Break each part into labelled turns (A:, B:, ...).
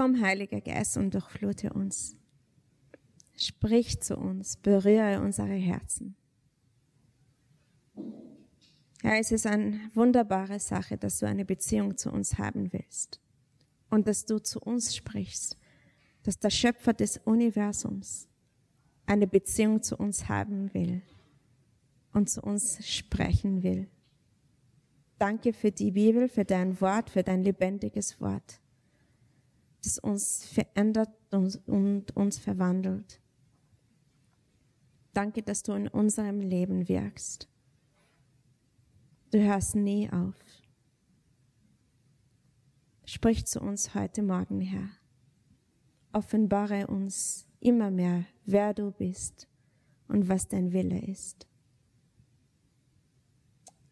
A: Komm, Heiliger Geist, und durchflute uns. Sprich zu uns, berühre unsere Herzen. Ja, es ist eine wunderbare Sache, dass du eine Beziehung zu uns haben willst und dass du zu uns sprichst, dass der Schöpfer des Universums eine Beziehung zu uns haben will und zu uns sprechen will. Danke für die Bibel, für dein Wort, für dein lebendiges Wort, das uns verändert und uns verwandelt. Danke, dass du in unserem Leben wirkst. Du hörst nie auf. Sprich zu uns heute Morgen, Herr. Offenbare uns immer mehr, wer du bist und was dein Wille ist.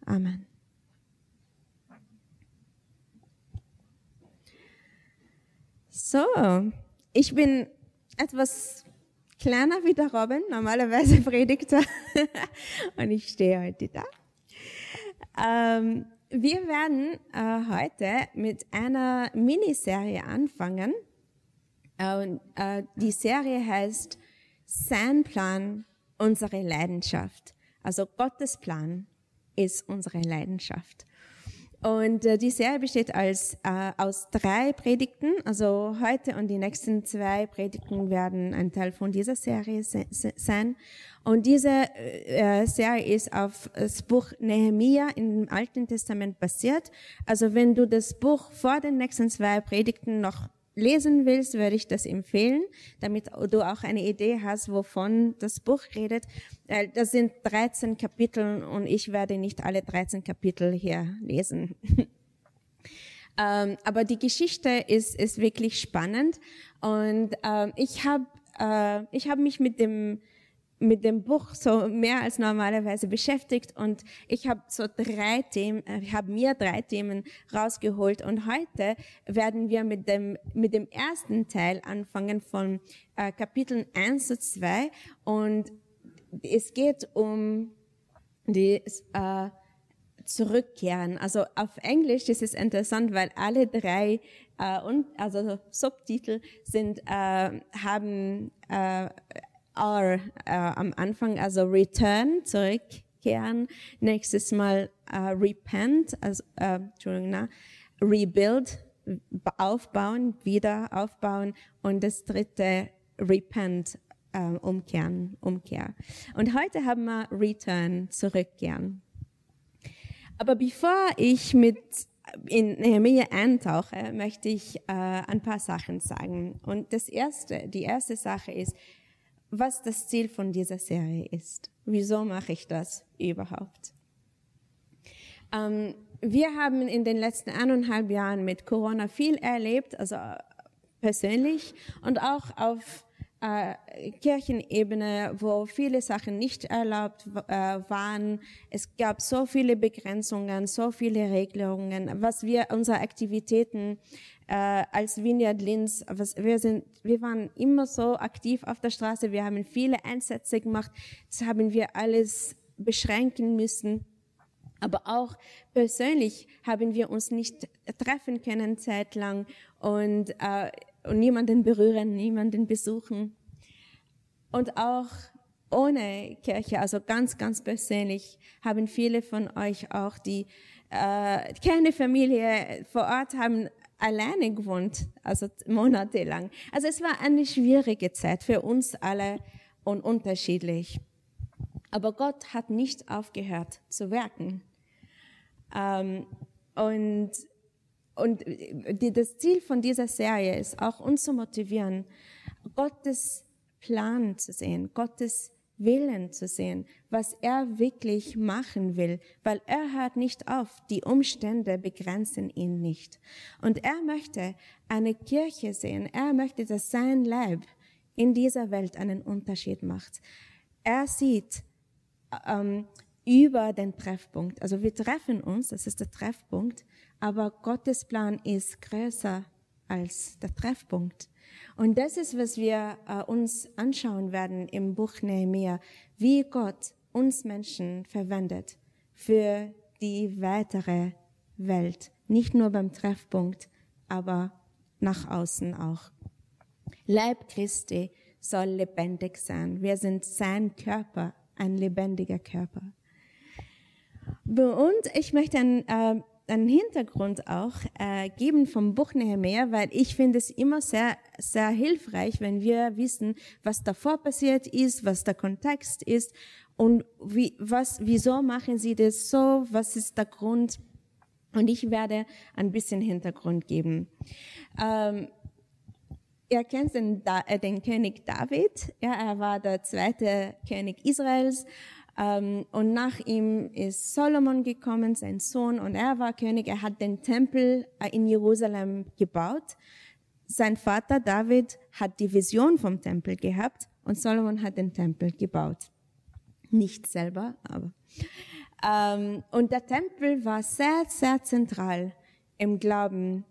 A: Amen. So, ich bin etwas kleiner wie der Robin, normalerweise predigt er. und ich stehe heute da. Ähm, wir werden äh, heute mit einer Miniserie anfangen. Äh, äh, die Serie heißt Sein Plan, unsere Leidenschaft. Also Gottes Plan ist unsere Leidenschaft. Und äh, die Serie besteht als, äh, aus drei Predigten. Also heute und die nächsten zwei Predigten werden ein Teil von dieser Serie se sein. Und diese äh, Serie ist auf das Buch Nehemia im Alten Testament basiert. Also wenn du das Buch vor den nächsten zwei Predigten noch lesen willst, würde ich das empfehlen, damit du auch eine Idee hast, wovon das Buch redet. Das sind 13 Kapitel und ich werde nicht alle 13 Kapitel hier lesen. Ähm, aber die Geschichte ist, ist wirklich spannend und ähm, ich habe äh, ich hab mich mit dem mit dem Buch so mehr als normalerweise beschäftigt und ich habe so drei Themen, äh, ich habe mir drei Themen rausgeholt und heute werden wir mit dem mit dem ersten Teil anfangen von äh, Kapiteln 1 zu 2 und es geht um die äh, Zurückkehren. Also auf Englisch ist es interessant, weil alle drei äh, und also Subtitel sind äh, haben äh, are äh, am Anfang, also return, zurückkehren, nächstes Mal äh, repent, also, äh, Entschuldigung, na, rebuild, aufbauen, wieder aufbauen und das dritte repent, äh, umkehren, Umkehr. Und heute haben wir return, zurückkehren. Aber bevor ich mit in Nehemiah eintauche, möchte ich äh, ein paar Sachen sagen. Und das erste, die erste Sache ist, was das Ziel von dieser Serie ist. Wieso mache ich das überhaupt? Ähm, wir haben in den letzten eineinhalb Jahren mit Corona viel erlebt, also persönlich und auch auf äh, Kirchenebene, wo viele Sachen nicht erlaubt äh, waren. Es gab so viele Begrenzungen, so viele Regelungen, was wir unsere Aktivitäten äh, als Vineyard Linz, was, wir sind, wir waren immer so aktiv auf der Straße, wir haben viele Einsätze gemacht, das haben wir alles beschränken müssen. Aber auch persönlich haben wir uns nicht treffen können zeitlang und, äh, und niemanden berühren, niemanden besuchen. Und auch ohne Kirche, also ganz, ganz persönlich, haben viele von euch auch, die äh, keine Familie vor Ort haben, alleine gewohnt, also monatelang. Also es war eine schwierige Zeit für uns alle und unterschiedlich. Aber Gott hat nicht aufgehört zu wirken. Ähm, und und die, das Ziel von dieser Serie ist auch uns zu motivieren, Gottes Plan zu sehen, Gottes Willen zu sehen, was er wirklich machen will, weil er hört nicht auf, die Umstände begrenzen ihn nicht. Und er möchte eine Kirche sehen, er möchte, dass sein Leib in dieser Welt einen Unterschied macht. Er sieht ähm, über den Treffpunkt, also wir treffen uns, das ist der Treffpunkt, aber Gottes Plan ist größer als der Treffpunkt. Und das ist, was wir äh, uns anschauen werden im Buch Nehemiah, wie Gott uns Menschen verwendet für die weitere Welt. Nicht nur beim Treffpunkt, aber nach außen auch. Leib Christi soll lebendig sein. Wir sind sein Körper, ein lebendiger Körper. Und ich möchte einen, äh, einen Hintergrund auch äh, geben vom Buch Nehemiah, weil ich finde es immer sehr, sehr hilfreich, wenn wir wissen, was davor passiert ist, was der Kontext ist und wie, was, wieso machen sie das so, was ist der Grund. Und ich werde ein bisschen Hintergrund geben. Ähm, Ihr kennt den, äh, den König David. Ja, er war der zweite König Israels. Ähm, und nach ihm ist Solomon gekommen, sein Sohn, und er war König. Er hat den Tempel äh, in Jerusalem gebaut. Sein Vater David hat die Vision vom Tempel gehabt und Solomon hat den Tempel gebaut. Nicht selber, aber. Ähm, und der Tempel war sehr, sehr zentral im Glauben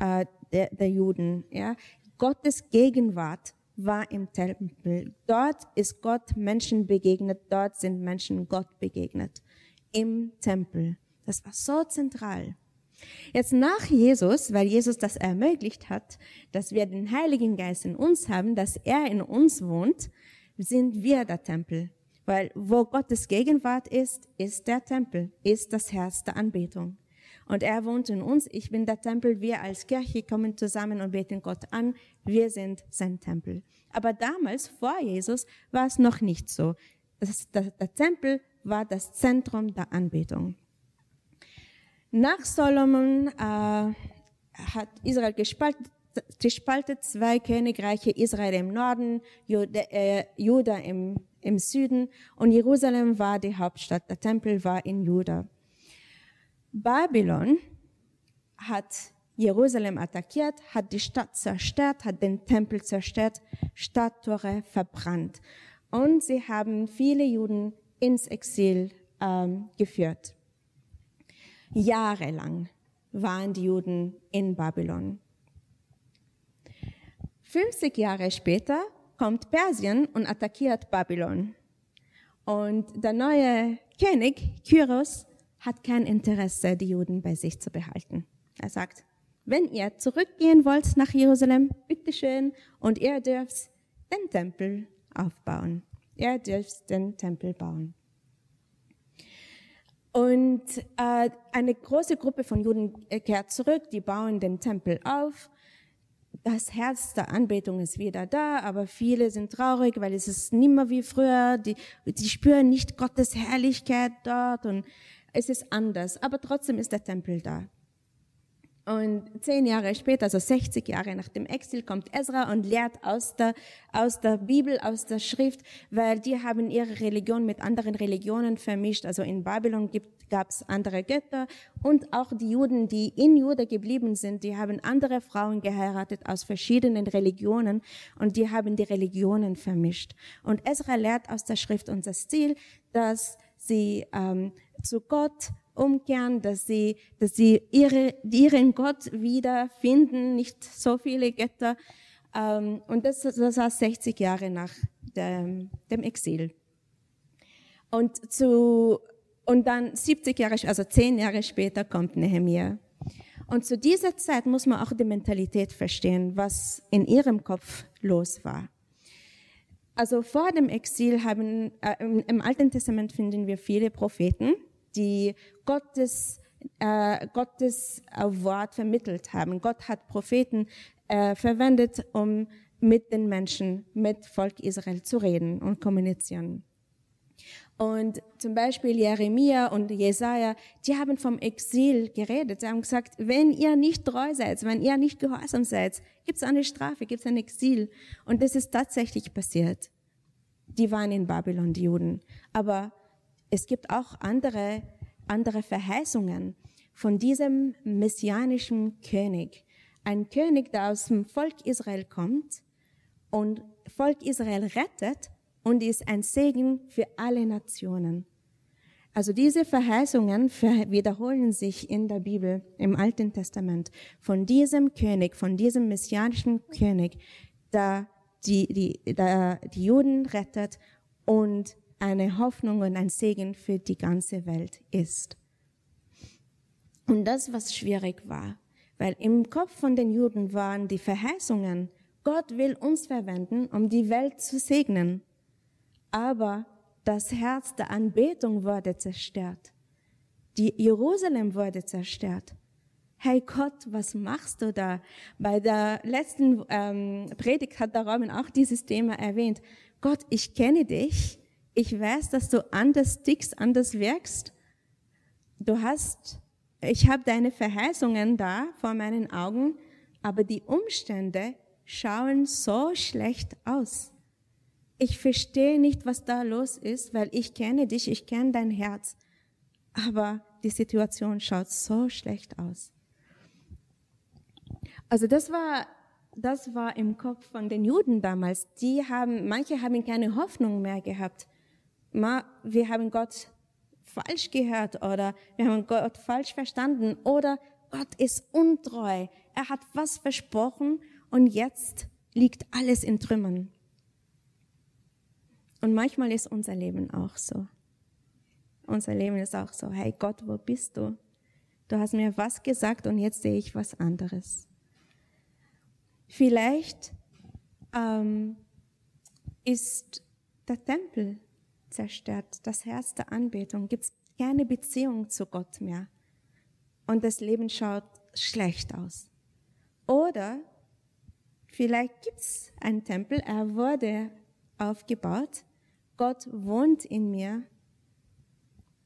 A: äh, der, Juden. Ja. Gottes Gegenwart war im Tempel. Dort ist Gott Menschen begegnet, dort sind Menschen Gott begegnet. Im Tempel. Das war so zentral. Jetzt nach Jesus, weil Jesus das ermöglicht hat, dass wir den Heiligen Geist in uns haben, dass er in uns wohnt, sind wir der Tempel. Weil wo Gottes Gegenwart ist, ist der Tempel, ist das Herz der Anbetung. Und er wohnt in uns. Ich bin der Tempel. Wir als Kirche kommen zusammen und beten Gott an. Wir sind sein Tempel. Aber damals, vor Jesus, war es noch nicht so. Das, der, der Tempel war das Zentrum der Anbetung. Nach Solomon äh, hat Israel gespalten, gespalten zwei Königreiche, Israel im Norden, Juda, äh, Juda im, im Süden und Jerusalem war die Hauptstadt. Der Tempel war in Juda. Babylon hat Jerusalem attackiert, hat die Stadt zerstört, hat den Tempel zerstört, Stadttore verbrannt. Und sie haben viele Juden ins Exil ähm, geführt. Jahrelang waren die Juden in Babylon. 50 Jahre später kommt Persien und attackiert Babylon. Und der neue König, Kyros, hat kein Interesse, die Juden bei sich zu behalten. Er sagt, wenn ihr zurückgehen wollt nach Jerusalem, bitteschön, und ihr dürft den Tempel aufbauen. Ihr dürft den Tempel bauen. Und äh, eine große Gruppe von Juden kehrt zurück, die bauen den Tempel auf. Das Herz der Anbetung ist wieder da, aber viele sind traurig, weil es ist nimmer wie früher. Die, die spüren nicht Gottes Herrlichkeit dort und es ist anders, aber trotzdem ist der Tempel da. Und zehn Jahre später, also 60 Jahre nach dem Exil, kommt Ezra und lehrt aus der, aus der Bibel, aus der Schrift, weil die haben ihre Religion mit anderen Religionen vermischt. Also in Babylon gab es andere Götter und auch die Juden, die in Juda geblieben sind, die haben andere Frauen geheiratet aus verschiedenen Religionen und die haben die Religionen vermischt. Und Ezra lehrt aus der Schrift unser Ziel, dass sie ähm, zu Gott umkehren, dass sie, dass sie ihre, ihren Gott wiederfinden, nicht so viele Götter. Ähm, und das, das war 60 Jahre nach dem, dem Exil. Und zu, und dann 70 Jahre, also 10 Jahre später kommt Nehemiah. Und zu dieser Zeit muss man auch die Mentalität verstehen, was in ihrem Kopf los war. Also vor dem Exil haben, äh, im Alten Testament finden wir viele Propheten, die Gottes, äh, Gottes äh, Wort vermittelt haben. Gott hat Propheten äh, verwendet, um mit den Menschen, mit Volk Israel zu reden und kommunizieren. Und zum Beispiel Jeremia und Jesaja, die haben vom Exil geredet. Sie haben gesagt, wenn ihr nicht treu seid, wenn ihr nicht gehorsam seid, gibt es eine Strafe, gibt es ein Exil. Und das ist tatsächlich passiert. Die waren in Babylon, die Juden. Aber es gibt auch andere, andere Verheißungen von diesem messianischen König. Ein König, der aus dem Volk Israel kommt und Volk Israel rettet und ist ein Segen für alle Nationen. Also diese Verheißungen wiederholen sich in der Bibel, im Alten Testament, von diesem König, von diesem messianischen König, der die, die, der die Juden rettet und eine Hoffnung und ein Segen für die ganze Welt ist. Und das, was schwierig war, weil im Kopf von den Juden waren die Verheißungen, Gott will uns verwenden, um die Welt zu segnen. Aber das Herz der Anbetung wurde zerstört. Die Jerusalem wurde zerstört. Hey Gott, was machst du da? Bei der letzten ähm, Predigt hat der Robin auch dieses Thema erwähnt. Gott, ich kenne dich. Ich weiß, dass du anders tickst, anders wirkst. Du hast, ich habe deine Verheißungen da vor meinen Augen, aber die Umstände schauen so schlecht aus. Ich verstehe nicht, was da los ist, weil ich kenne dich, ich kenne dein Herz. Aber die Situation schaut so schlecht aus. Also das war, das war im Kopf von den Juden damals. Die haben, manche haben keine Hoffnung mehr gehabt. Wir haben Gott falsch gehört oder wir haben Gott falsch verstanden oder Gott ist untreu. Er hat was versprochen und jetzt liegt alles in Trümmern. Und manchmal ist unser Leben auch so. Unser Leben ist auch so, hey Gott, wo bist du? Du hast mir was gesagt und jetzt sehe ich was anderes. Vielleicht ähm, ist der Tempel zerstört, das Herz der Anbetung, gibt es keine Beziehung zu Gott mehr und das Leben schaut schlecht aus. Oder Vielleicht gibt es einen Tempel, er wurde aufgebaut, Gott wohnt in mir,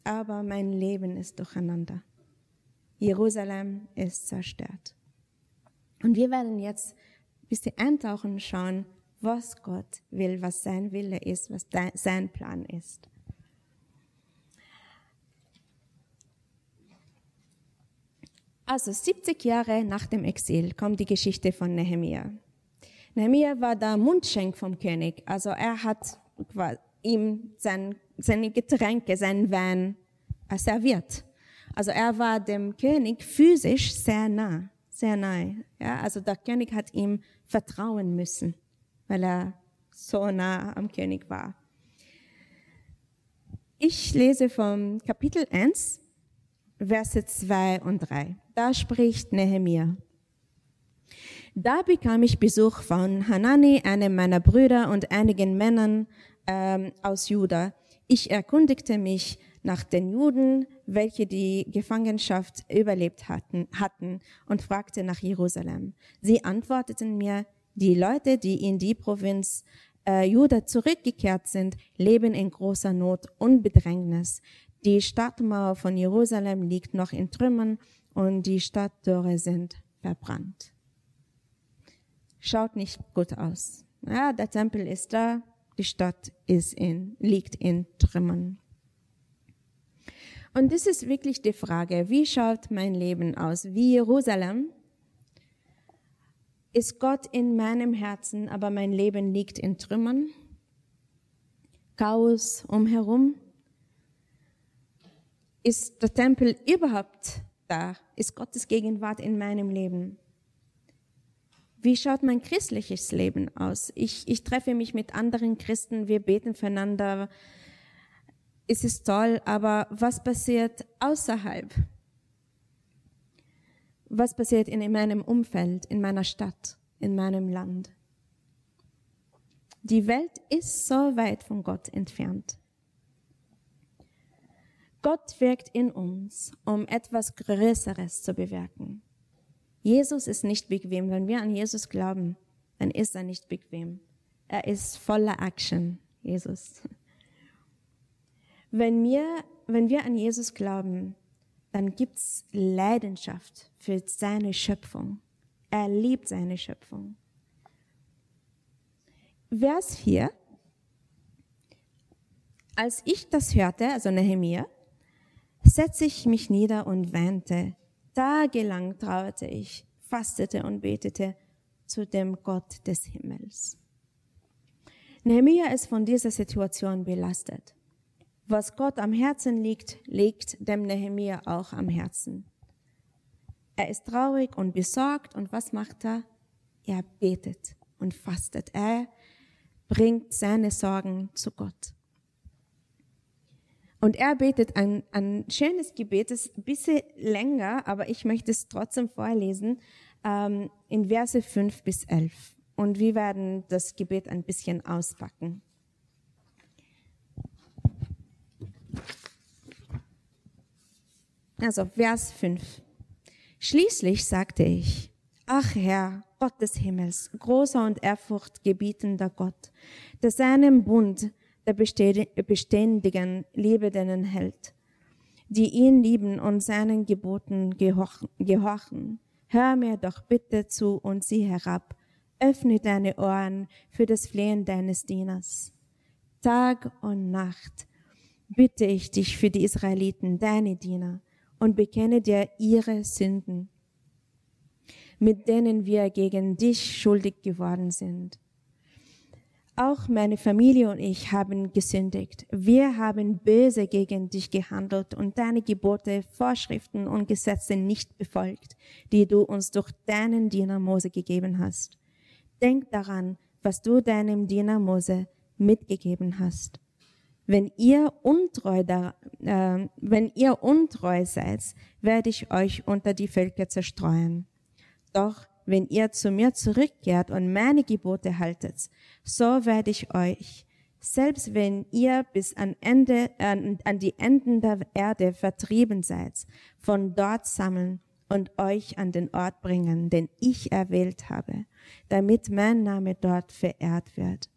A: aber mein Leben ist durcheinander. Jerusalem ist zerstört. Und wir werden jetzt ein bisschen eintauchen und schauen, was Gott will, was sein Wille ist, was sein Plan ist. Also 70 Jahre nach dem Exil kommt die Geschichte von Nehemiah. Nehemiah war der Mundschenk vom König. Also er hat ihm sein, seine Getränke, sein Wein serviert. Also er war dem König physisch sehr nah, sehr nahe. Ja, also der König hat ihm vertrauen müssen, weil er so nah am König war. Ich lese vom Kapitel 1, Verse 2 und 3. Da spricht Nehemiah. Da bekam ich Besuch von Hanani, einem meiner Brüder und einigen Männern ähm, aus Juda. Ich erkundigte mich nach den Juden, welche die Gefangenschaft überlebt hatten, hatten und fragte nach Jerusalem. Sie antworteten mir, die Leute, die in die Provinz äh, Juda zurückgekehrt sind, leben in großer Not und Bedrängnis. Die Stadtmauer von Jerusalem liegt noch in Trümmern und die Stadttore sind verbrannt schaut nicht gut aus. Ja, der Tempel ist da, die Stadt ist in, liegt in Trümmern. Und das ist wirklich die Frage, wie schaut mein Leben aus? Wie Jerusalem? Ist Gott in meinem Herzen, aber mein Leben liegt in Trümmern? Chaos umherum? Ist der Tempel überhaupt da? Ist Gottes Gegenwart in meinem Leben? Wie schaut mein christliches Leben aus? Ich, ich treffe mich mit anderen Christen, wir beten füreinander. Es ist toll, aber was passiert außerhalb? Was passiert in meinem Umfeld, in meiner Stadt, in meinem Land? Die Welt ist so weit von Gott entfernt. Gott wirkt in uns, um etwas Größeres zu bewirken. Jesus ist nicht bequem. Wenn wir an Jesus glauben, dann ist er nicht bequem. Er ist voller Action, Jesus. Wenn wir, wenn wir an Jesus glauben, dann gibt's Leidenschaft für seine Schöpfung. Er liebt seine Schöpfung. Vers 4. Als ich das hörte, also Nehemiah, setzte ich mich nieder und weinte. Tagelang trauerte ich, fastete und betete zu dem Gott des Himmels. Nehemiah ist von dieser Situation belastet. Was Gott am Herzen liegt, liegt dem Nehemia auch am Herzen. Er ist traurig und besorgt und was macht er? Er betet und fastet. Er bringt seine Sorgen zu Gott. Und er betet ein, ein schönes Gebet, das ist ein bisschen länger, aber ich möchte es trotzdem vorlesen, ähm, in Verse 5 bis 11. Und wir werden das Gebet ein bisschen auspacken. Also Vers 5. Schließlich sagte ich, ach Herr, Gott des Himmels, großer und ehrfurchtgebietender Gott, der seinem Bund der beständigen Liebe denen hält, die ihn lieben und seinen Geboten gehorchen. Hör mir doch bitte zu und sieh herab. Öffne deine Ohren für das Flehen deines Dieners. Tag und Nacht bitte ich dich für die Israeliten, deine Diener, und bekenne dir ihre Sünden, mit denen wir gegen dich schuldig geworden sind. Auch meine Familie und ich haben gesündigt. Wir haben böse gegen dich gehandelt und deine Gebote, Vorschriften und Gesetze nicht befolgt, die du uns durch deinen Diener Mose gegeben hast. Denk daran, was du deinem Diener Mose mitgegeben hast. Wenn ihr untreu, da, äh, wenn ihr untreu seid, werde ich euch unter die Völker zerstreuen. Doch wenn ihr zu mir zurückkehrt und meine Gebote haltet, so werde ich euch, selbst wenn ihr bis an, Ende, an, an die Enden der Erde vertrieben seid, von dort sammeln und euch an den Ort bringen, den ich erwählt habe, damit mein Name dort verehrt wird.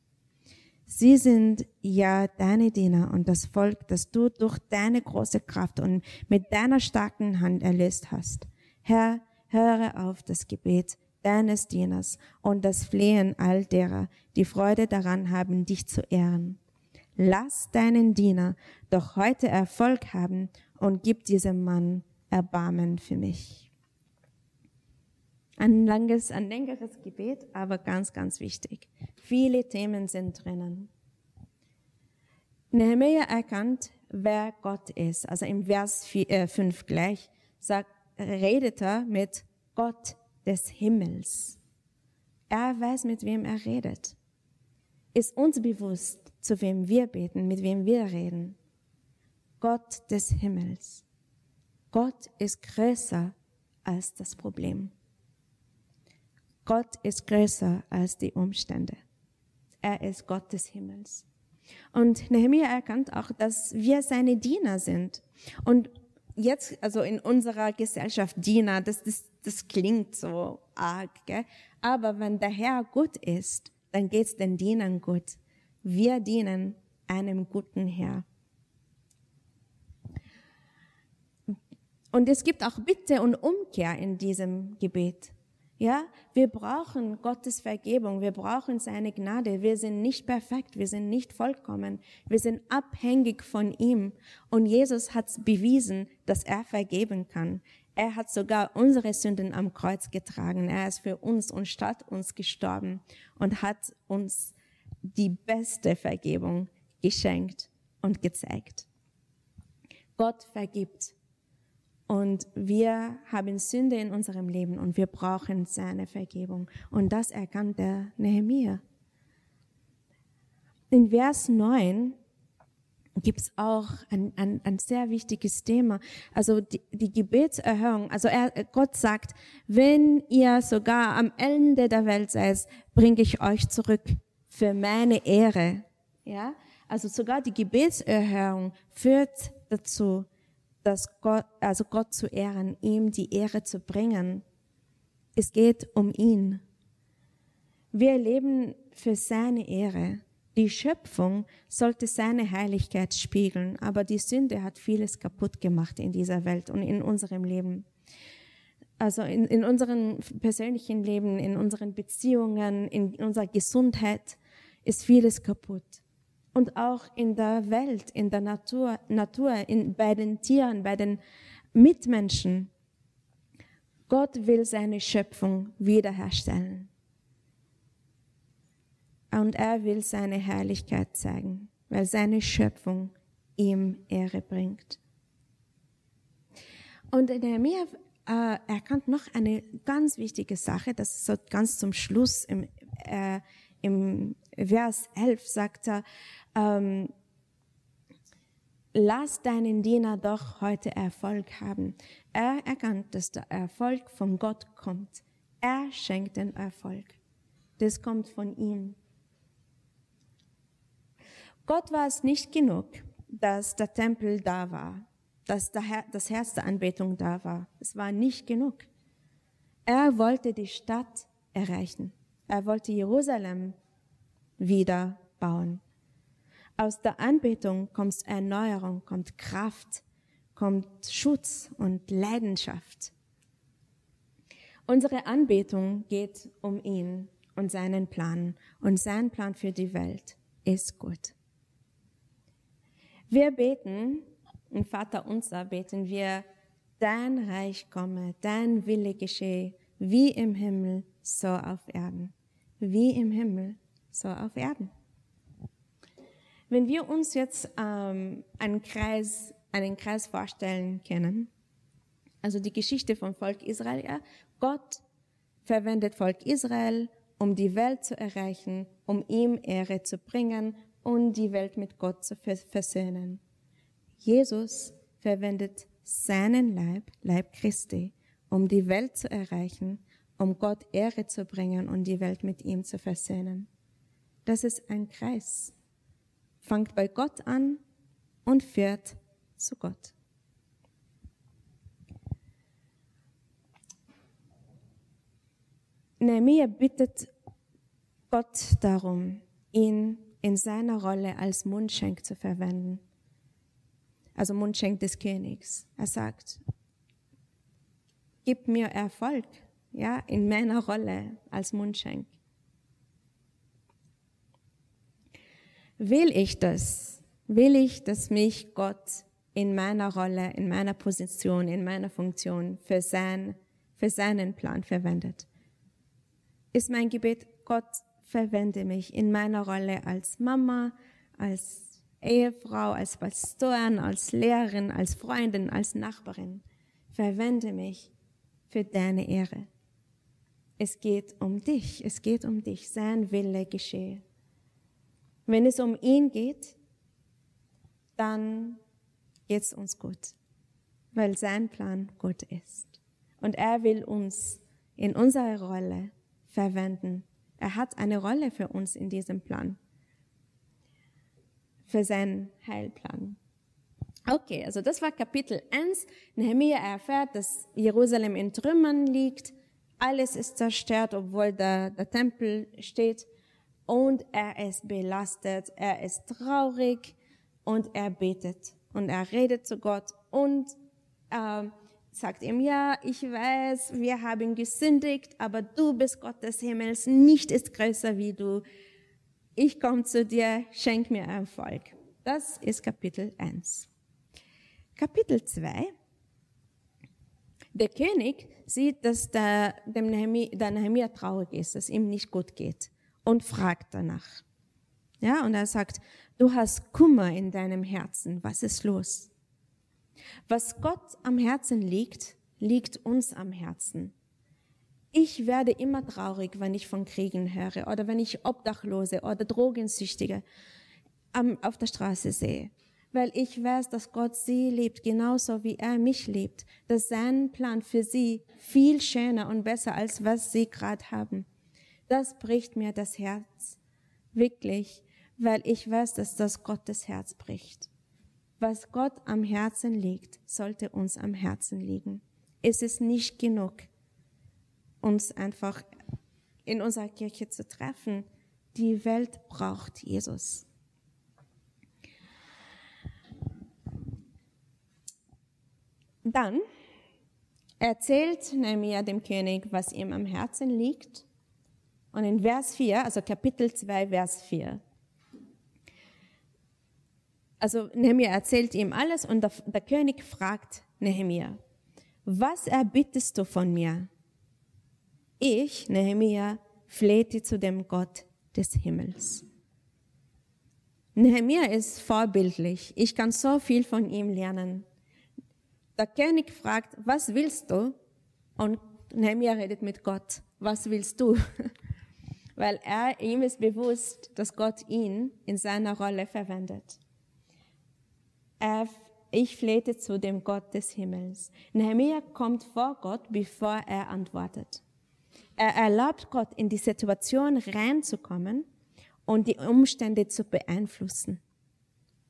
A: Sie sind ja deine Diener und das Volk, das du durch deine große Kraft und mit deiner starken Hand erlöst hast. Herr, höre auf das Gebet deines Dieners und das Flehen all derer, die Freude daran haben, dich zu ehren. Lass deinen Diener doch heute Erfolg haben und gib diesem Mann Erbarmen für mich. Ein langes, ein längeres Gebet, aber ganz, ganz wichtig. Viele Themen sind drinnen. Nehemiah erkannt, wer Gott ist. Also im Vers 5 äh, gleich sagt, redet er mit Gott des Himmels. Er weiß, mit wem er redet. Ist uns bewusst, zu wem wir beten, mit wem wir reden. Gott des Himmels. Gott ist größer als das Problem. Gott ist größer als die Umstände. Er ist Gott des Himmels. Und Nehemiah erkannt auch, dass wir seine Diener sind. Und jetzt, also in unserer Gesellschaft Diener, das, das, das klingt so arg, gell? aber wenn der Herr gut ist, dann geht's den Dienern gut. Wir dienen einem guten Herr. Und es gibt auch Bitte und Umkehr in diesem Gebet. Ja, wir brauchen Gottes Vergebung, wir brauchen seine Gnade. Wir sind nicht perfekt, wir sind nicht vollkommen, wir sind abhängig von ihm. Und Jesus hat bewiesen, dass er vergeben kann. Er hat sogar unsere Sünden am Kreuz getragen. Er ist für uns und statt uns gestorben und hat uns die beste Vergebung geschenkt und gezeigt. Gott vergibt und wir haben Sünde in unserem Leben und wir brauchen seine Vergebung. Und das erkannte Nehemiah. In Vers 9 gibt es auch ein, ein, ein sehr wichtiges Thema. Also die, die Gebetserhörung. Also er, Gott sagt, wenn ihr sogar am Ende der Welt seid, bringe ich euch zurück für meine Ehre. Ja, also sogar die Gebetserhörung führt dazu, dass Gott, also Gott zu ehren, ihm die Ehre zu bringen. Es geht um ihn. Wir leben für seine Ehre. Die Schöpfung sollte seine Heiligkeit spiegeln, aber die Sünde hat vieles kaputt gemacht in dieser Welt und in unserem Leben. Also in, in unserem persönlichen Leben, in unseren Beziehungen, in unserer Gesundheit ist vieles kaputt und auch in der Welt, in der Natur, Natur in, bei den Tieren, bei den Mitmenschen. Gott will seine Schöpfung wiederherstellen. Und er will seine Herrlichkeit zeigen, weil seine Schöpfung ihm Ehre bringt. Und Nehemiah äh, erkannt noch eine ganz wichtige Sache, das ist so ganz zum Schluss im, äh, im Vers 11 sagt er, ähm, lass deinen Diener doch heute Erfolg haben. Er erkannt, dass der Erfolg von Gott kommt. Er schenkt den Erfolg. Das kommt von ihm. Gott war es nicht genug, dass der Tempel da war, dass das Herz der Anbetung da war. Es war nicht genug. Er wollte die Stadt erreichen. Er wollte Jerusalem wieder bauen. Aus der Anbetung kommt Erneuerung, kommt Kraft, kommt Schutz und Leidenschaft. Unsere Anbetung geht um ihn und seinen Plan. Und sein Plan für die Welt ist gut. Wir beten, im Vater unser beten wir, dein Reich komme, dein Wille geschehe, wie im Himmel, so auf Erden. Wie im Himmel, so auf Erden. Wenn wir uns jetzt ähm, einen, Kreis, einen Kreis vorstellen können, also die Geschichte vom Volk Israel, ja, Gott verwendet Volk Israel, um die Welt zu erreichen, um ihm Ehre zu bringen und die Welt mit Gott zu versöhnen. Jesus verwendet seinen Leib, Leib Christi, um die Welt zu erreichen, um Gott Ehre zu bringen und die Welt mit ihm zu versöhnen. Das ist ein Kreis. Fangt bei Gott an und führt zu Gott. Nehemiah bittet Gott darum, ihn in seiner Rolle als Mundschenk zu verwenden. Also Mundschenk des Königs. Er sagt, gib mir Erfolg, ja, in meiner Rolle als Mundschenk. Will ich das? Will ich, dass mich Gott in meiner Rolle, in meiner Position, in meiner Funktion für, sein, für seinen Plan verwendet? Ist mein Gebet, Gott, verwende mich in meiner Rolle als Mama, als Ehefrau, als Pastorin, als Lehrerin, als Freundin, als Nachbarin. Verwende mich für deine Ehre. Es geht um dich, es geht um dich, sein Wille geschehe. Wenn es um ihn geht, dann geht es uns gut, weil sein Plan gut ist. Und er will uns in unserer Rolle verwenden. Er hat eine Rolle für uns in diesem Plan, für seinen Heilplan. Okay, also das war Kapitel 1. Nehemiah erfährt, dass Jerusalem in Trümmern liegt. Alles ist zerstört, obwohl der, der Tempel steht und er ist belastet, er ist traurig und er betet und er redet zu Gott und äh, sagt ihm, ja, ich weiß, wir haben gesündigt, aber du bist Gott des Himmels, nicht ist größer wie du. Ich komme zu dir, schenk mir Erfolg. Das ist Kapitel 1. Kapitel 2. Der König sieht, dass der, der Nehemiah traurig ist, dass ihm nicht gut geht und fragt danach. Ja, und er sagt, du hast Kummer in deinem Herzen. Was ist los? Was Gott am Herzen liegt, liegt uns am Herzen. Ich werde immer traurig, wenn ich von Kriegen höre oder wenn ich Obdachlose oder Drogensüchtige auf der Straße sehe. Weil ich weiß, dass Gott sie liebt, genauso wie er mich liebt. Dass sein Plan für sie viel schöner und besser als was sie gerade haben. Das bricht mir das Herz. Wirklich. Weil ich weiß, dass das Gottes Herz bricht. Was Gott am Herzen liegt, sollte uns am Herzen liegen. Es ist nicht genug, uns einfach in unserer Kirche zu treffen. Die Welt braucht Jesus. Dann erzählt Nehemiah dem König, was ihm am Herzen liegt. Und in Vers 4, also Kapitel 2, Vers 4, also Nehemiah erzählt ihm alles und der, der König fragt Nehemiah, was erbittest du von mir? Ich, Nehemiah, flehte zu dem Gott des Himmels. Nehemiah ist vorbildlich. Ich kann so viel von ihm lernen. Der König fragt, was willst du? Und Nehemiah redet mit Gott. Was willst du? Weil er, ihm ist bewusst, dass Gott ihn in seiner Rolle verwendet. Er, ich flehte zu dem Gott des Himmels. Nehemiah kommt vor Gott, bevor er antwortet. Er erlaubt Gott, in die Situation reinzukommen und die Umstände zu beeinflussen.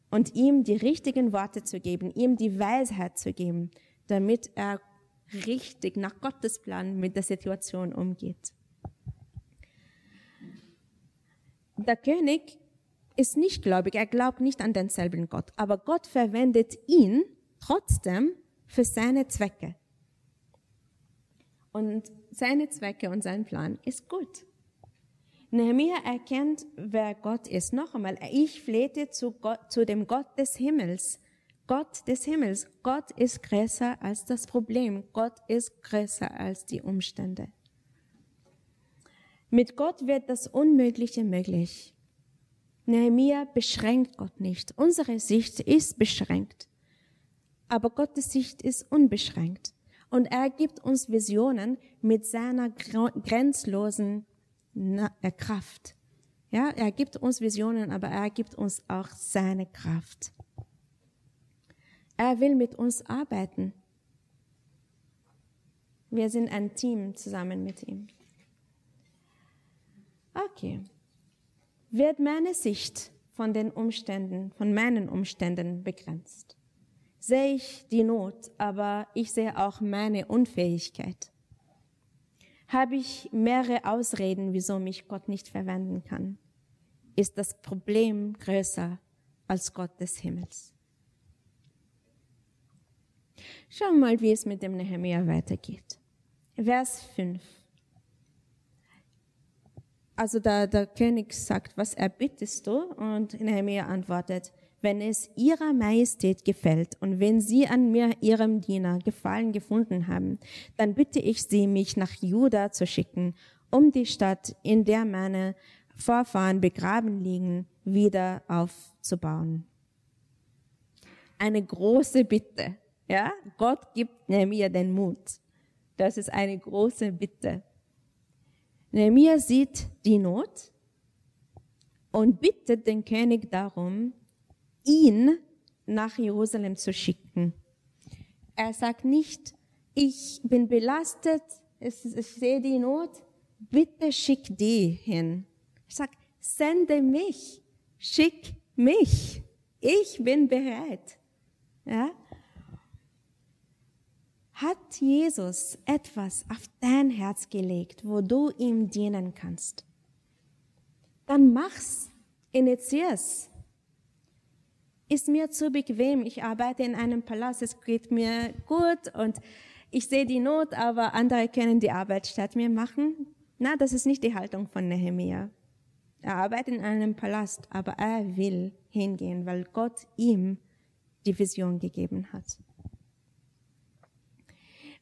A: Und ihm die richtigen Worte zu geben, ihm die Weisheit zu geben, damit er richtig nach Gottes Plan mit der Situation umgeht. Der König ist nicht gläubig, er glaubt nicht an denselben Gott, aber Gott verwendet ihn trotzdem für seine Zwecke. Und seine Zwecke und sein Plan ist gut. Nehemiah erkennt, wer Gott ist. Noch einmal, ich flehte zu, Gott, zu dem Gott des Himmels. Gott des Himmels. Gott ist größer als das Problem. Gott ist größer als die Umstände. Mit Gott wird das Unmögliche möglich. Nehemiah beschränkt Gott nicht. Unsere Sicht ist beschränkt. Aber Gottes Sicht ist unbeschränkt. Und er gibt uns Visionen mit seiner grenzlosen äh, Kraft. Ja, er gibt uns Visionen, aber er gibt uns auch seine Kraft. Er will mit uns arbeiten. Wir sind ein Team zusammen mit ihm. Okay. Wird meine Sicht von den Umständen, von meinen Umständen begrenzt? Sehe ich die Not, aber ich sehe auch meine Unfähigkeit habe ich mehrere Ausreden, wieso mich Gott nicht verwenden kann. Ist das Problem größer als Gott des Himmels? Schauen wir mal, wie es mit dem Nehemiah weitergeht. Vers 5. Also der, der König sagt, was erbittest du? Und Nehemiah antwortet, wenn es ihrer Majestät gefällt und wenn sie an mir, ihrem Diener, Gefallen gefunden haben, dann bitte ich sie, mich nach Juda zu schicken, um die Stadt, in der meine Vorfahren begraben liegen, wieder aufzubauen. Eine große Bitte. Ja, Gott gibt Nehemiah den Mut. Das ist eine große Bitte. Nehemiah sieht die Not und bittet den König darum, ihn nach Jerusalem zu schicken. Er sagt nicht, ich bin belastet, ich sehe die Not, bitte schick die hin. Er sagt, sende mich, schick mich, ich bin bereit. Ja? Hat Jesus etwas auf dein Herz gelegt, wo du ihm dienen kannst? Dann mach's, initiier's ist mir zu bequem. Ich arbeite in einem Palast, es geht mir gut und ich sehe die Not, aber andere können die Arbeit statt mir machen. Na, das ist nicht die Haltung von Nehemiah. Er arbeitet in einem Palast, aber er will hingehen, weil Gott ihm die Vision gegeben hat.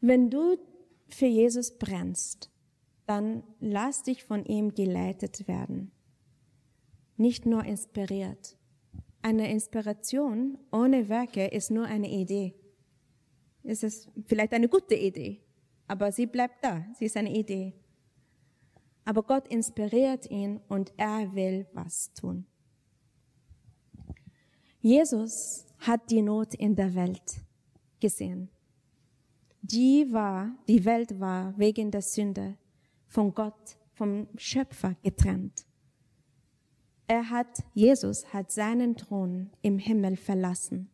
A: Wenn du für Jesus brennst, dann lass dich von ihm geleitet werden, nicht nur inspiriert. Eine Inspiration ohne Werke ist nur eine Idee. Es ist vielleicht eine gute Idee, aber sie bleibt da. Sie ist eine Idee. Aber Gott inspiriert ihn und er will was tun. Jesus hat die Not in der Welt gesehen. Die war, die Welt war wegen der Sünde von Gott, vom Schöpfer getrennt. Er hat, Jesus hat seinen Thron im Himmel verlassen,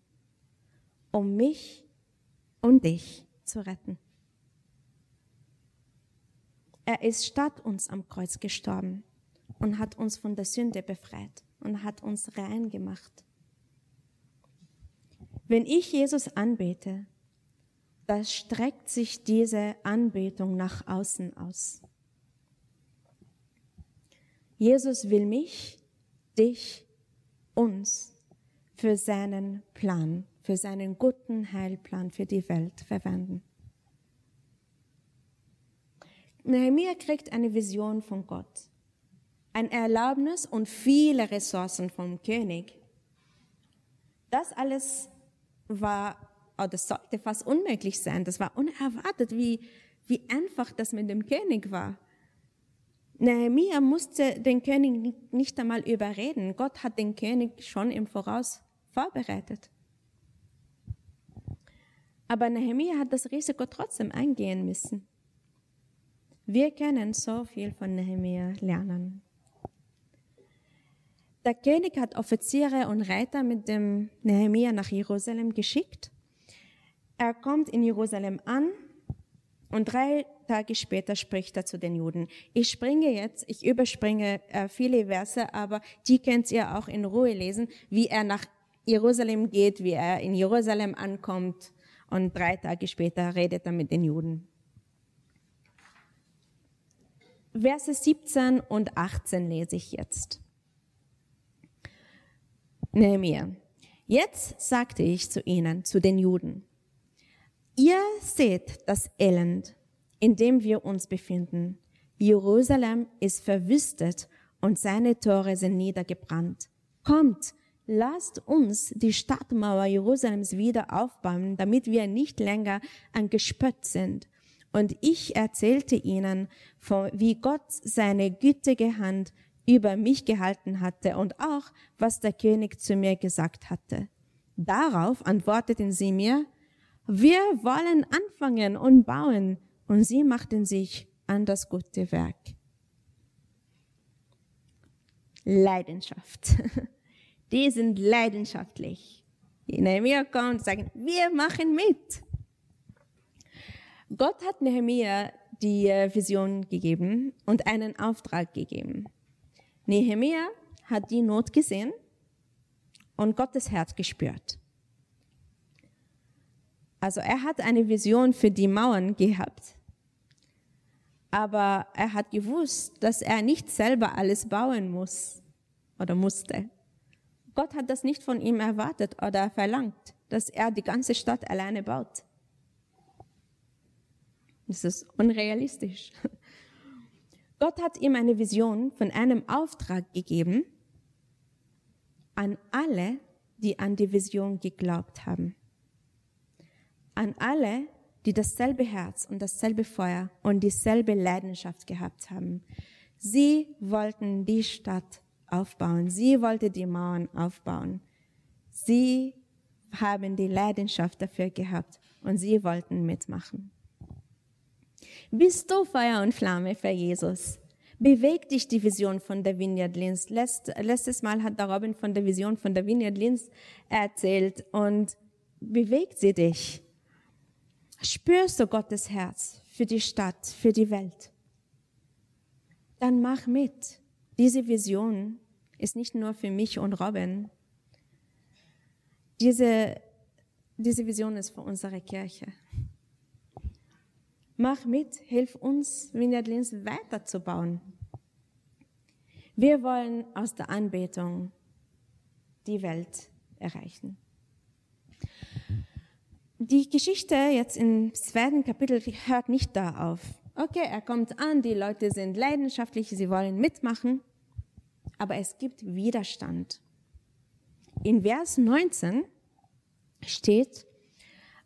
A: um mich und dich zu retten. Er ist statt uns am Kreuz gestorben und hat uns von der Sünde befreit und hat uns rein gemacht. Wenn ich Jesus anbete, da streckt sich diese Anbetung nach außen aus. Jesus will mich dich, uns für seinen Plan, für seinen guten Heilplan für die Welt verwenden. Nehemiah kriegt eine Vision von Gott. ein Erlaubnis und viele Ressourcen vom König. Das alles war, oder sollte fast unmöglich sein. Das war unerwartet, wie, wie einfach das mit dem König war. Nehemiah musste den König nicht einmal überreden. Gott hat den König schon im Voraus vorbereitet. Aber Nehemiah hat das Risiko trotzdem eingehen müssen. Wir können so viel von Nehemiah lernen. Der König hat Offiziere und Reiter mit dem Nehemiah nach Jerusalem geschickt. Er kommt in Jerusalem an und drei Tage später spricht er zu den Juden. Ich springe jetzt, ich überspringe äh, viele Verse, aber die könnt ihr auch in Ruhe lesen, wie er nach Jerusalem geht, wie er in Jerusalem ankommt und drei Tage später redet er mit den Juden. Verse 17 und 18 lese ich jetzt. Nehemiah. Jetzt sagte ich zu ihnen, zu den Juden, Ihr seht das Elend, in dem wir uns befinden. Jerusalem ist verwüstet und seine Tore sind niedergebrannt. Kommt, lasst uns die Stadtmauer Jerusalems wieder aufbauen, damit wir nicht länger ein Gespött sind. Und ich erzählte ihnen, wie Gott seine gütige Hand über mich gehalten hatte und auch, was der König zu mir gesagt hatte. Darauf antworteten sie mir, wir wollen anfangen und bauen. Und sie machten sich an das gute Werk. Leidenschaft. Die sind leidenschaftlich. Die Nehemiah kommen und sagen, wir machen mit. Gott hat Nehemiah die äh, Vision gegeben und einen Auftrag gegeben. Nehemiah hat die Not gesehen und Gottes Herz gespürt. Also er hat eine Vision für die Mauern gehabt. Aber er hat gewusst, dass er nicht selber alles bauen muss oder musste. Gott hat das nicht von ihm erwartet oder verlangt, dass er die ganze Stadt alleine baut. Das ist unrealistisch. Gott hat ihm eine Vision von einem Auftrag gegeben an alle, die an die Vision geglaubt haben an alle, die dasselbe Herz und dasselbe Feuer und dieselbe Leidenschaft gehabt haben. Sie wollten die Stadt aufbauen. Sie wollten die Mauern aufbauen. Sie haben die Leidenschaft dafür gehabt und sie wollten mitmachen. Bist du Feuer und Flamme für Jesus? Bewegt dich die Vision von der Vineyard Linz? Letzt, letztes Mal hat der Robin von der Vision von der Vineyard Linz erzählt und bewegt sie dich? Spürst du Gottes Herz für die Stadt, für die Welt? Dann mach mit. Diese Vision ist nicht nur für mich und Robin. Diese, diese Vision ist für unsere Kirche. Mach mit, hilf uns, Vineyard Linz weiterzubauen. Wir wollen aus der Anbetung die Welt erreichen die Geschichte jetzt im zweiten Kapitel hört nicht da auf. Okay, er kommt an, die Leute sind leidenschaftlich, sie wollen mitmachen, aber es gibt Widerstand. In Vers 19 steht,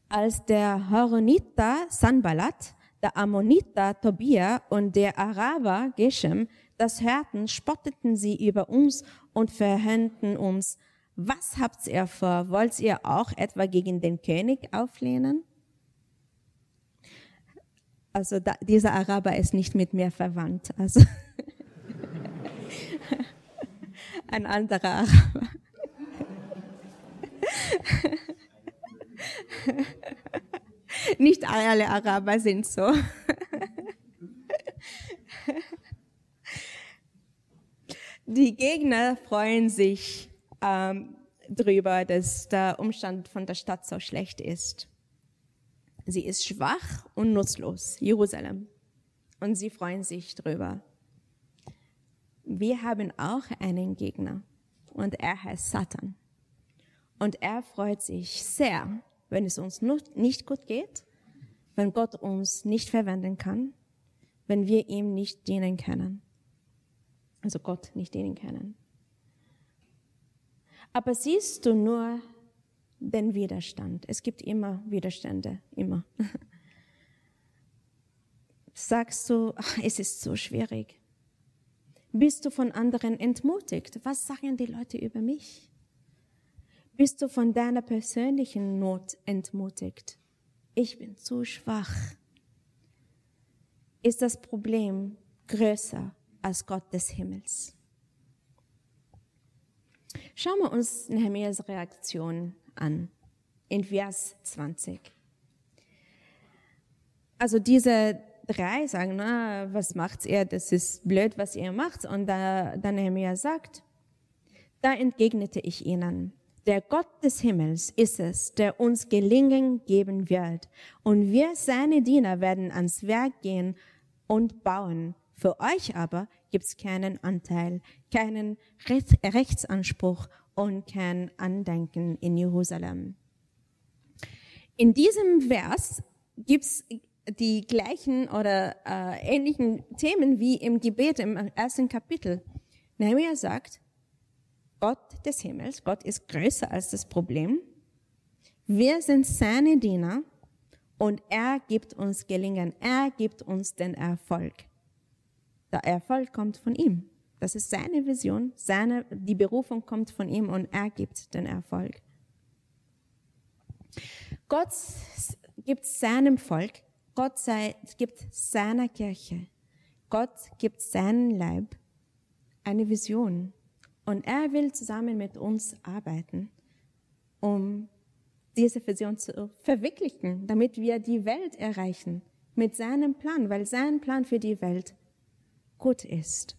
A: als der Horoniter Sanballat, der Ammoniter Tobia und der Araber Geshem das hörten, spotteten sie über uns und verhöhnten uns was habt ihr vor? Wollt ihr auch etwa gegen den König auflehnen? Also da, dieser Araber ist nicht mit mir verwandt. Also ein anderer Araber. nicht alle Araber sind so. Die Gegner freuen sich ähm, drüber, dass der Umstand von der Stadt so schlecht ist. Sie ist schwach und nutzlos, Jerusalem. Und sie freuen sich drüber. Wir haben auch einen Gegner und er heißt Satan. Und er freut sich sehr, wenn es uns nicht gut geht, wenn Gott uns nicht verwenden kann, wenn wir ihm nicht dienen können. Also Gott nicht dienen können. Aber siehst du nur den Widerstand? Es gibt immer Widerstände, immer. Sagst du, ach, es ist so schwierig. Bist du von anderen entmutigt? Was sagen die Leute über mich? Bist du von deiner persönlichen Not entmutigt? Ich bin zu schwach. Ist das Problem größer als Gott des Himmels? Schauen wir uns Nehemias Reaktion an in Vers 20. Also diese drei sagen, na, was macht ihr? Das ist blöd, was ihr macht. Und da, dann Nehemiah sagt, da entgegnete ich ihnen, der Gott des Himmels ist es, der uns Gelingen geben wird. Und wir, seine Diener, werden ans Werk gehen und bauen. Für euch aber gibt's keinen Anteil, keinen Rechtsanspruch und kein Andenken in Jerusalem. In diesem Vers gibt's die gleichen oder äh, ähnlichen Themen wie im Gebet im ersten Kapitel. Nehemiah sagt, Gott des Himmels, Gott ist größer als das Problem. Wir sind seine Diener und er gibt uns Gelingen, er gibt uns den Erfolg. Der Erfolg kommt von ihm. Das ist seine Vision, seine, die Berufung kommt von ihm und er gibt den Erfolg. Gott gibt seinem Volk Gott sei, gibt seiner Kirche, Gott gibt seinen Leib eine Vision. Und er will zusammen mit uns arbeiten, um diese Vision zu verwirklichen, damit wir die Welt erreichen mit seinem Plan, weil sein Plan für die Welt gut ist.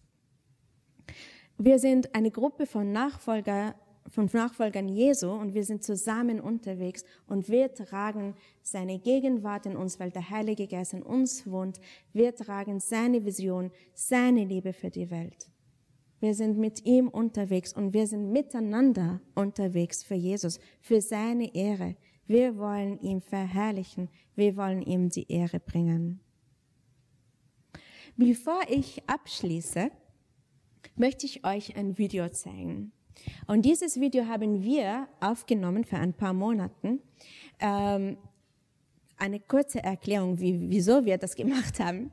A: Wir sind eine Gruppe von Nachfolger von Nachfolgern Jesu und wir sind zusammen unterwegs und wir tragen seine Gegenwart in uns, weil der Heilige Geist in uns wohnt. Wir tragen seine Vision, seine Liebe für die Welt. Wir sind mit ihm unterwegs und wir sind miteinander unterwegs für Jesus, für seine Ehre. Wir wollen ihn verherrlichen. Wir wollen ihm die Ehre bringen. Bevor ich abschließe, möchte ich euch ein Video zeigen. Und dieses Video haben wir aufgenommen für ein paar Monaten. Ähm, eine kurze Erklärung, wie, wieso wir das gemacht haben.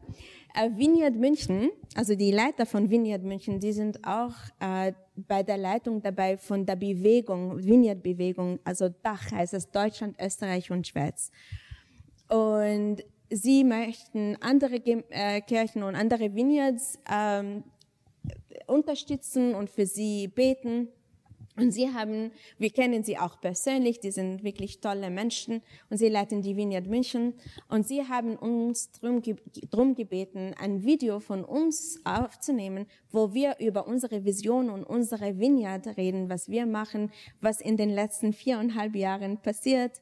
A: Äh, Vineyard München, also die Leiter von Vineyard München, die sind auch äh, bei der Leitung dabei von der Bewegung, Vineyard Bewegung, also Dach heißt es Deutschland, Österreich und Schweiz. Und sie möchten andere äh, Kirchen und andere Vineyards ähm, unterstützen und für sie beten. Und sie haben, wir kennen sie auch persönlich, die sind wirklich tolle Menschen und sie leiten die Vineyard München und sie haben uns drum, drum gebeten, ein Video von uns aufzunehmen, wo wir über unsere Vision und unsere Vineyard reden, was wir machen, was in den letzten viereinhalb Jahren passiert.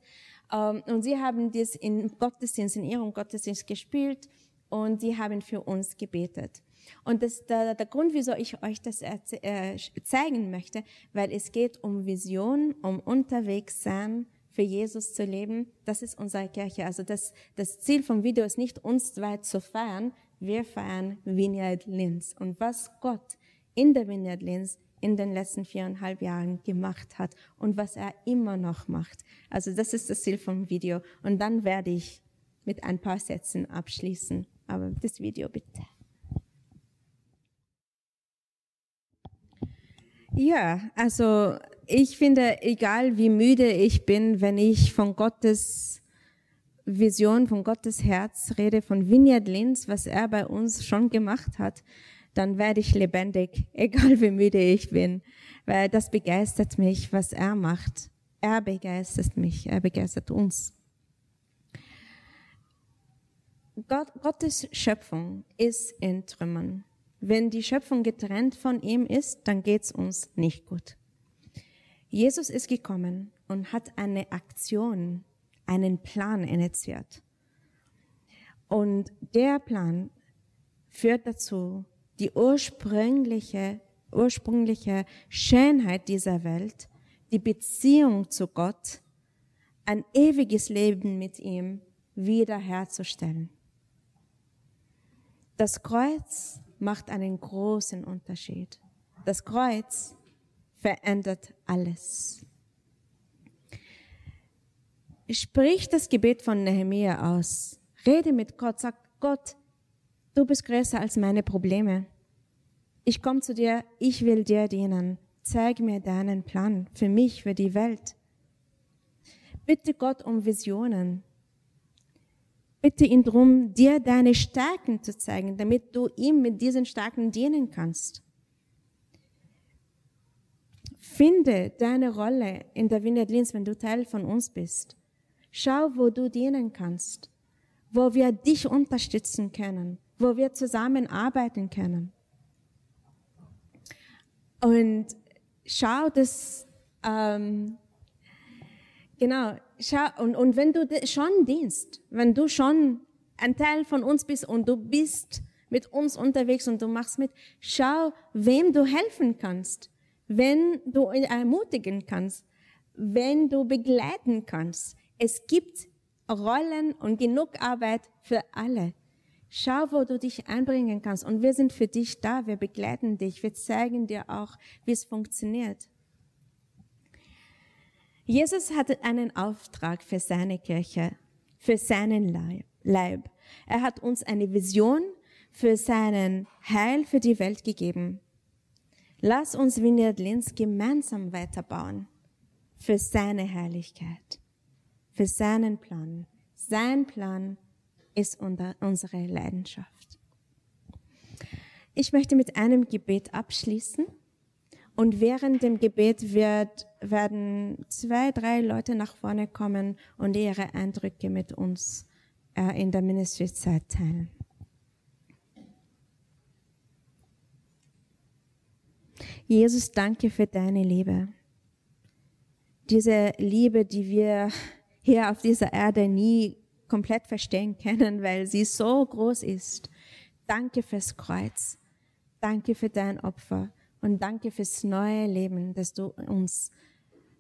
A: Ähm, und sie haben das in Gottesdienst, in ihrem Gottesdienst gespielt und sie haben für uns gebetet. Und das, der, der Grund, wieso ich euch das äh, zeigen möchte, weil es geht um Vision, um unterwegs sein, für Jesus zu leben. Das ist unsere Kirche. Also das, das Ziel vom Video ist nicht, uns weit zu feiern. Wir feiern Vineyard Linz. Und was Gott in der Vineyard Linz in den letzten viereinhalb Jahren gemacht hat und was er immer noch macht. Also das ist das Ziel vom Video. Und dann werde ich mit ein paar Sätzen abschließen. Aber das Video bitte. Ja, also ich finde, egal wie müde ich bin, wenn ich von Gottes Vision, von Gottes Herz rede, von Vineyard Linz, was er bei uns schon gemacht hat, dann werde ich lebendig, egal wie müde ich bin, weil das begeistert mich, was er macht. Er begeistert mich, er begeistert uns. Gott, Gottes Schöpfung ist in Trümmern. Wenn die Schöpfung getrennt von ihm ist, dann geht's uns nicht gut. Jesus ist gekommen und hat eine Aktion, einen Plan initiiert. Und der Plan führt dazu, die ursprüngliche, ursprüngliche Schönheit dieser Welt, die Beziehung zu Gott, ein ewiges Leben mit ihm wiederherzustellen. Das Kreuz macht einen großen Unterschied. Das Kreuz verändert alles. Sprich das Gebet von Nehemiah aus. Rede mit Gott. Sag Gott, du bist größer als meine Probleme. Ich komme zu dir, ich will dir dienen. Zeig mir deinen Plan für mich, für die Welt. Bitte Gott um Visionen. Bitte ihn darum, dir deine Stärken zu zeigen, damit du ihm mit diesen Stärken dienen kannst. Finde deine Rolle in der Vineyard Linz, wenn du Teil von uns bist. Schau, wo du dienen kannst, wo wir dich unterstützen können, wo wir zusammenarbeiten können. Und schau, dass, ähm, genau, schau, und, und wenn du schon dienst, wenn du schon ein Teil von uns bist und du bist mit uns unterwegs und du machst mit, schau, wem du helfen kannst, wenn du ermutigen kannst, wenn du begleiten kannst. Es gibt Rollen und genug Arbeit für alle. Schau, wo du dich einbringen kannst. Und wir sind für dich da. Wir begleiten dich. Wir zeigen dir auch, wie es funktioniert. Jesus hatte einen Auftrag für seine Kirche, für seinen Leib. Er hat uns eine Vision für seinen Heil für die Welt gegeben. Lass uns Vineyard Linz gemeinsam weiterbauen für seine Herrlichkeit, für seinen Plan. Sein Plan ist unsere Leidenschaft. Ich möchte mit einem Gebet abschließen. Und während dem Gebet wird, werden zwei, drei Leute nach vorne kommen und ihre Eindrücke mit uns äh, in der Ministry-Zeit teilen. Jesus, danke für deine Liebe. Diese Liebe, die wir hier auf dieser Erde nie komplett verstehen können, weil sie so groß ist. Danke fürs Kreuz. Danke für dein Opfer und danke fürs neue Leben, das du uns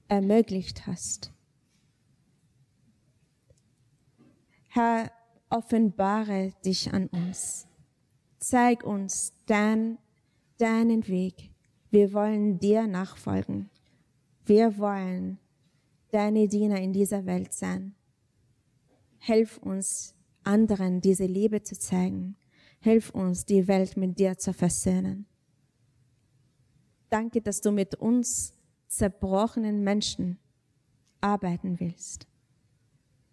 A: ermöglicht hast. Herr, offenbare dich an uns. Zeig uns dein, deinen Weg. Wir wollen dir nachfolgen. Wir wollen deine Diener in dieser Welt sein. Hilf uns, anderen diese Liebe zu zeigen. Hilf uns, die Welt mit dir zu versöhnen. Danke, dass du mit uns zerbrochenen Menschen arbeiten willst.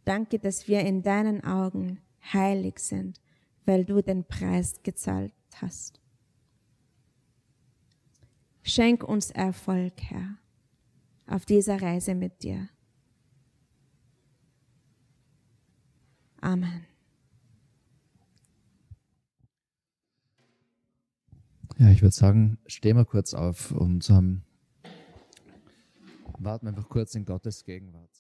A: Danke, dass wir in deinen Augen heilig sind, weil du den Preis gezahlt hast. Schenk uns Erfolg, Herr, auf dieser Reise mit dir. Amen.
B: Ja, ich würde sagen, stehen wir kurz auf und ähm, warten einfach kurz in Gottes Gegenwart.